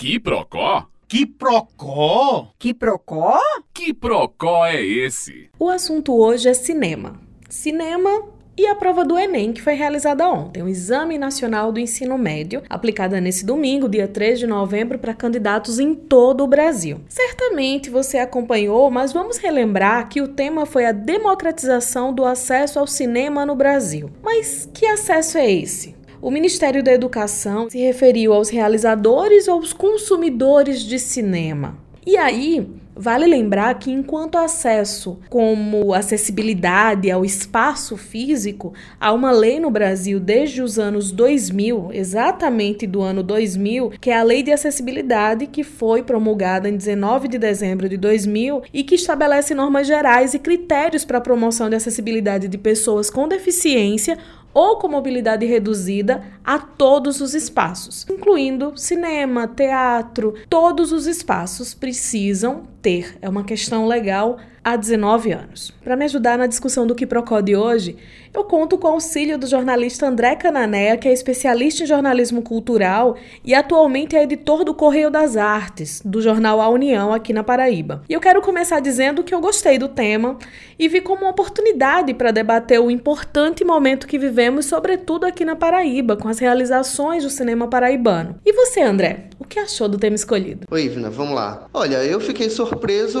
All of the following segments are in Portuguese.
Que procó? Que procó? Que procó? Que procó é esse? O assunto hoje é cinema. Cinema e a prova do Enem, que foi realizada ontem, o Exame Nacional do Ensino Médio, aplicada nesse domingo, dia 3 de novembro, para candidatos em todo o Brasil. Certamente você acompanhou, mas vamos relembrar que o tema foi a democratização do acesso ao cinema no Brasil. Mas que acesso é esse? O Ministério da Educação se referiu aos realizadores ou aos consumidores de cinema. E aí, Vale lembrar que, enquanto acesso como acessibilidade ao espaço físico, há uma lei no Brasil desde os anos 2000, exatamente do ano 2000, que é a Lei de Acessibilidade, que foi promulgada em 19 de dezembro de 2000 e que estabelece normas gerais e critérios para a promoção de acessibilidade de pessoas com deficiência ou com mobilidade reduzida a todos os espaços, incluindo cinema, teatro, todos os espaços precisam ter. É uma questão legal há 19 anos. Para me ajudar na discussão do que procode hoje, eu conto com o auxílio do jornalista André Cananéia, que é especialista em jornalismo cultural e atualmente é editor do Correio das Artes, do jornal A União aqui na Paraíba. E eu quero começar dizendo que eu gostei do tema e vi como uma oportunidade para debater o importante momento que vivemos, sobretudo aqui na Paraíba, com as realizações do cinema paraibano. E você, André, o que achou do tema escolhido? Oi, Ivna, vamos lá. Olha, eu fiquei surpreso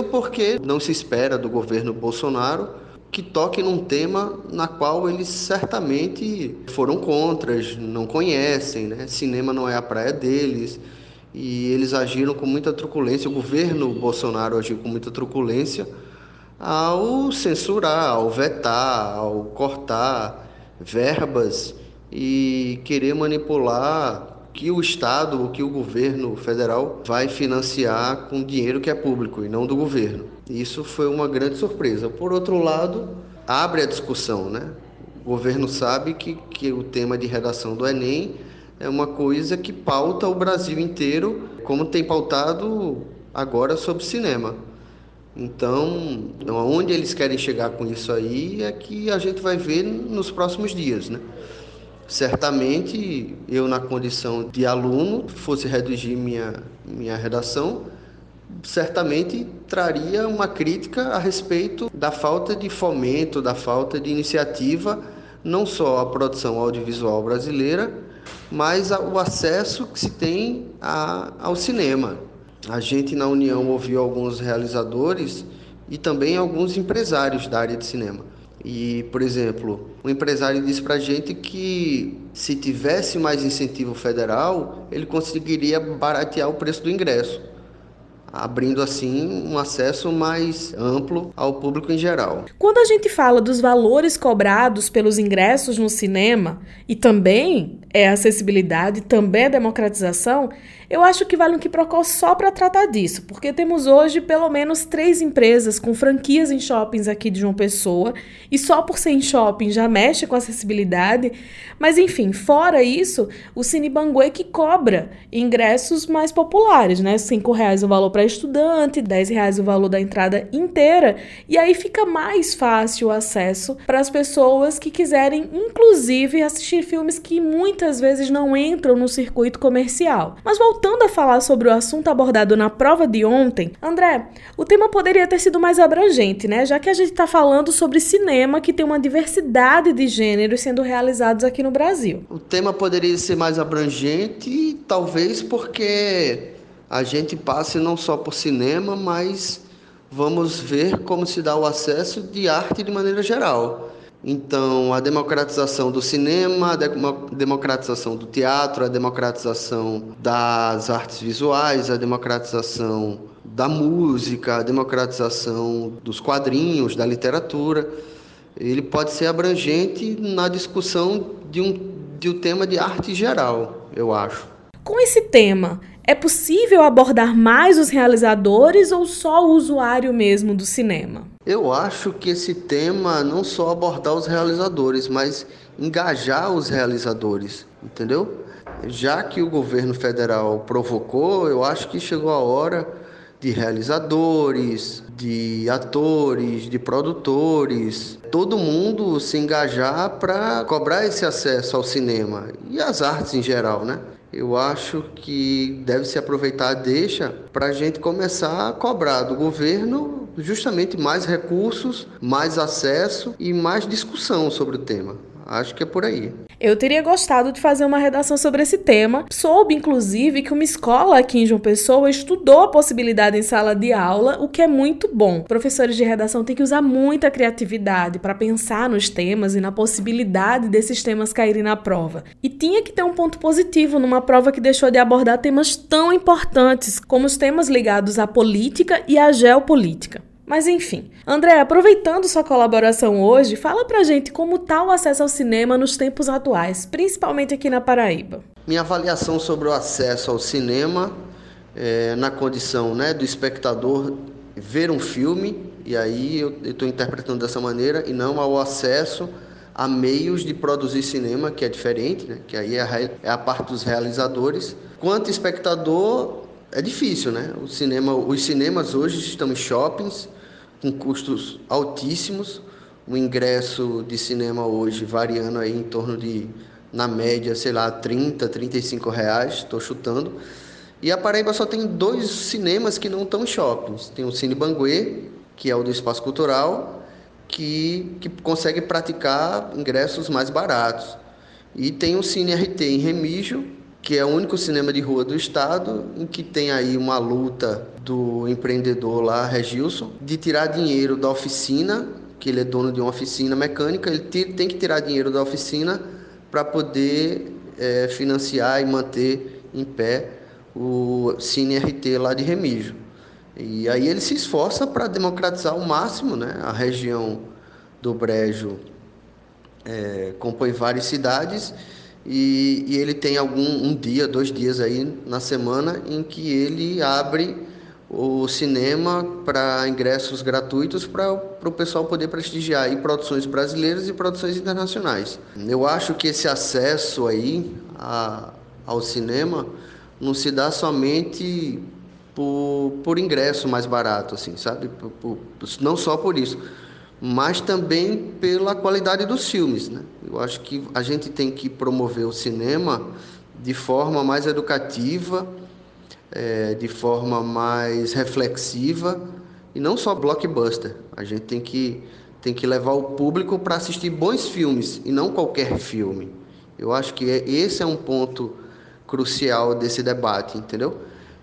porque não se espera do governo Bolsonaro que toque num tema na qual eles certamente foram contras, não conhecem, né? Cinema não é a praia deles e eles agiram com muita truculência. O governo Bolsonaro agiu com muita truculência ao censurar, ao vetar, ao cortar verbas e querer manipular que o Estado, o que o governo federal vai financiar com dinheiro que é público e não do governo. Isso foi uma grande surpresa. Por outro lado, abre a discussão, né? O governo sabe que, que o tema de redação do Enem é uma coisa que pauta o Brasil inteiro, como tem pautado agora sobre cinema. Então, aonde eles querem chegar com isso aí é que a gente vai ver nos próximos dias, né? Certamente, eu na condição de aluno, fosse redigir minha, minha redação, certamente traria uma crítica a respeito da falta de fomento, da falta de iniciativa, não só à produção audiovisual brasileira, mas ao acesso que se tem a, ao cinema. A gente na União ouviu alguns realizadores e também alguns empresários da área de cinema e, por exemplo, um empresário disse para a gente que se tivesse mais incentivo federal, ele conseguiria baratear o preço do ingresso, abrindo assim um acesso mais amplo ao público em geral. Quando a gente fala dos valores cobrados pelos ingressos no cinema e também é acessibilidade, também é democratização, eu acho que vale um quiprocó só para tratar disso, porque temos hoje pelo menos três empresas com franquias em shoppings aqui de João Pessoa, e só por ser em shopping já mexe com acessibilidade. Mas enfim, fora isso, o Cine Banguê que cobra ingressos mais populares, né? R$ reais o valor para estudante, R$ reais o valor da entrada inteira, e aí fica mais fácil o acesso para as pessoas que quiserem, inclusive, assistir filmes que muitas vezes não entram no circuito comercial. Mas voltando a falar sobre o assunto abordado na prova de ontem, André, o tema poderia ter sido mais abrangente, né? Já que a gente está falando sobre cinema que tem uma diversidade de gêneros sendo realizados aqui no Brasil. O tema poderia ser mais abrangente, talvez porque a gente passe não só por cinema, mas vamos ver como se dá o acesso de arte de maneira geral. Então, a democratização do cinema, a democratização do teatro, a democratização das artes visuais, a democratização da música, a democratização dos quadrinhos, da literatura, ele pode ser abrangente na discussão de um, de um tema de arte geral, eu acho. Com esse tema, é possível abordar mais os realizadores ou só o usuário mesmo do cinema? Eu acho que esse tema não só abordar os realizadores, mas engajar os realizadores, entendeu? Já que o governo federal provocou, eu acho que chegou a hora de realizadores, de atores, de produtores, todo mundo se engajar para cobrar esse acesso ao cinema e às artes em geral, né? Eu acho que deve se aproveitar a deixa para a gente começar a cobrar do governo justamente mais recursos, mais acesso e mais discussão sobre o tema. Acho que é por aí. Eu teria gostado de fazer uma redação sobre esse tema. Soube, inclusive, que uma escola aqui em João Pessoa estudou a possibilidade em sala de aula, o que é muito bom. Professores de redação têm que usar muita criatividade para pensar nos temas e na possibilidade desses temas caírem na prova. E tinha que ter um ponto positivo numa prova que deixou de abordar temas tão importantes como os temas ligados à política e à geopolítica. Mas enfim, André, aproveitando sua colaboração hoje, fala pra gente como está o acesso ao cinema nos tempos atuais, principalmente aqui na Paraíba. Minha avaliação sobre o acesso ao cinema é, na condição né, do espectador ver um filme, e aí eu estou interpretando dessa maneira, e não ao acesso a meios de produzir cinema, que é diferente, né, que aí é a, é a parte dos realizadores. Quanto espectador, é difícil, né? O cinema, os cinemas hoje estão em shoppings, com custos altíssimos. O ingresso de cinema hoje variando aí em torno de, na média, sei lá, 30, 35 reais, estou chutando. E a Paraíba só tem dois cinemas que não estão em shoppings. Tem o Cine Banguê, que é o do Espaço Cultural, que, que consegue praticar ingressos mais baratos. E tem o Cine RT em Remígio, que é o único cinema de rua do estado em que tem aí uma luta do empreendedor lá, Regilson, de tirar dinheiro da oficina, que ele é dono de uma oficina mecânica, ele tem que tirar dinheiro da oficina para poder é, financiar e manter em pé o Cine RT lá de Remígio. E aí ele se esforça para democratizar ao máximo, né? A região do Brejo é, compõe várias cidades e, e, ele tem algum um dia, dois dias aí na semana em que ele abre o cinema para ingressos gratuitos para o pessoal poder prestigiar produções brasileiras e produções internacionais. Eu acho que esse acesso aí a, ao cinema não se dá somente por, por ingresso mais barato, assim, sabe? Por, por, não só por isso mas também pela qualidade dos filmes. Né? Eu acho que a gente tem que promover o cinema de forma mais educativa, é, de forma mais reflexiva e não só blockbuster. A gente tem que, tem que levar o público para assistir bons filmes e não qualquer filme. Eu acho que é, esse é um ponto crucial desse debate, entendeu?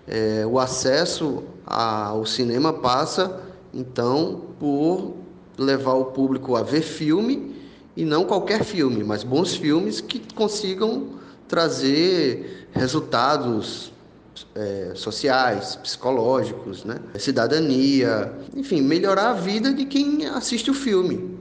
É, o acesso ao cinema passa, então, por levar o público a ver filme e não qualquer filme, mas bons filmes que consigam trazer resultados é, sociais, psicológicos, né? cidadania, enfim, melhorar a vida de quem assiste o filme.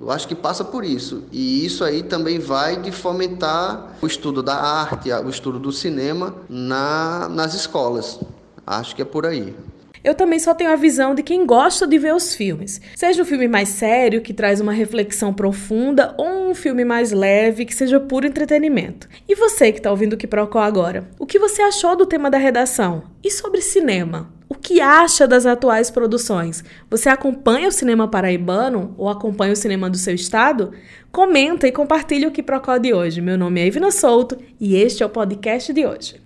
Eu acho que passa por isso. E isso aí também vai de fomentar o estudo da arte, o estudo do cinema na, nas escolas. Acho que é por aí eu também só tenho a visão de quem gosta de ver os filmes. Seja um filme mais sério, que traz uma reflexão profunda, ou um filme mais leve, que seja puro entretenimento. E você que está ouvindo o que Procó agora, o que você achou do tema da redação? E sobre cinema? O que acha das atuais produções? Você acompanha o cinema paraibano ou acompanha o cinema do seu estado? Comenta e compartilhe o que Procó de hoje. Meu nome é Ivna Souto e este é o podcast de hoje.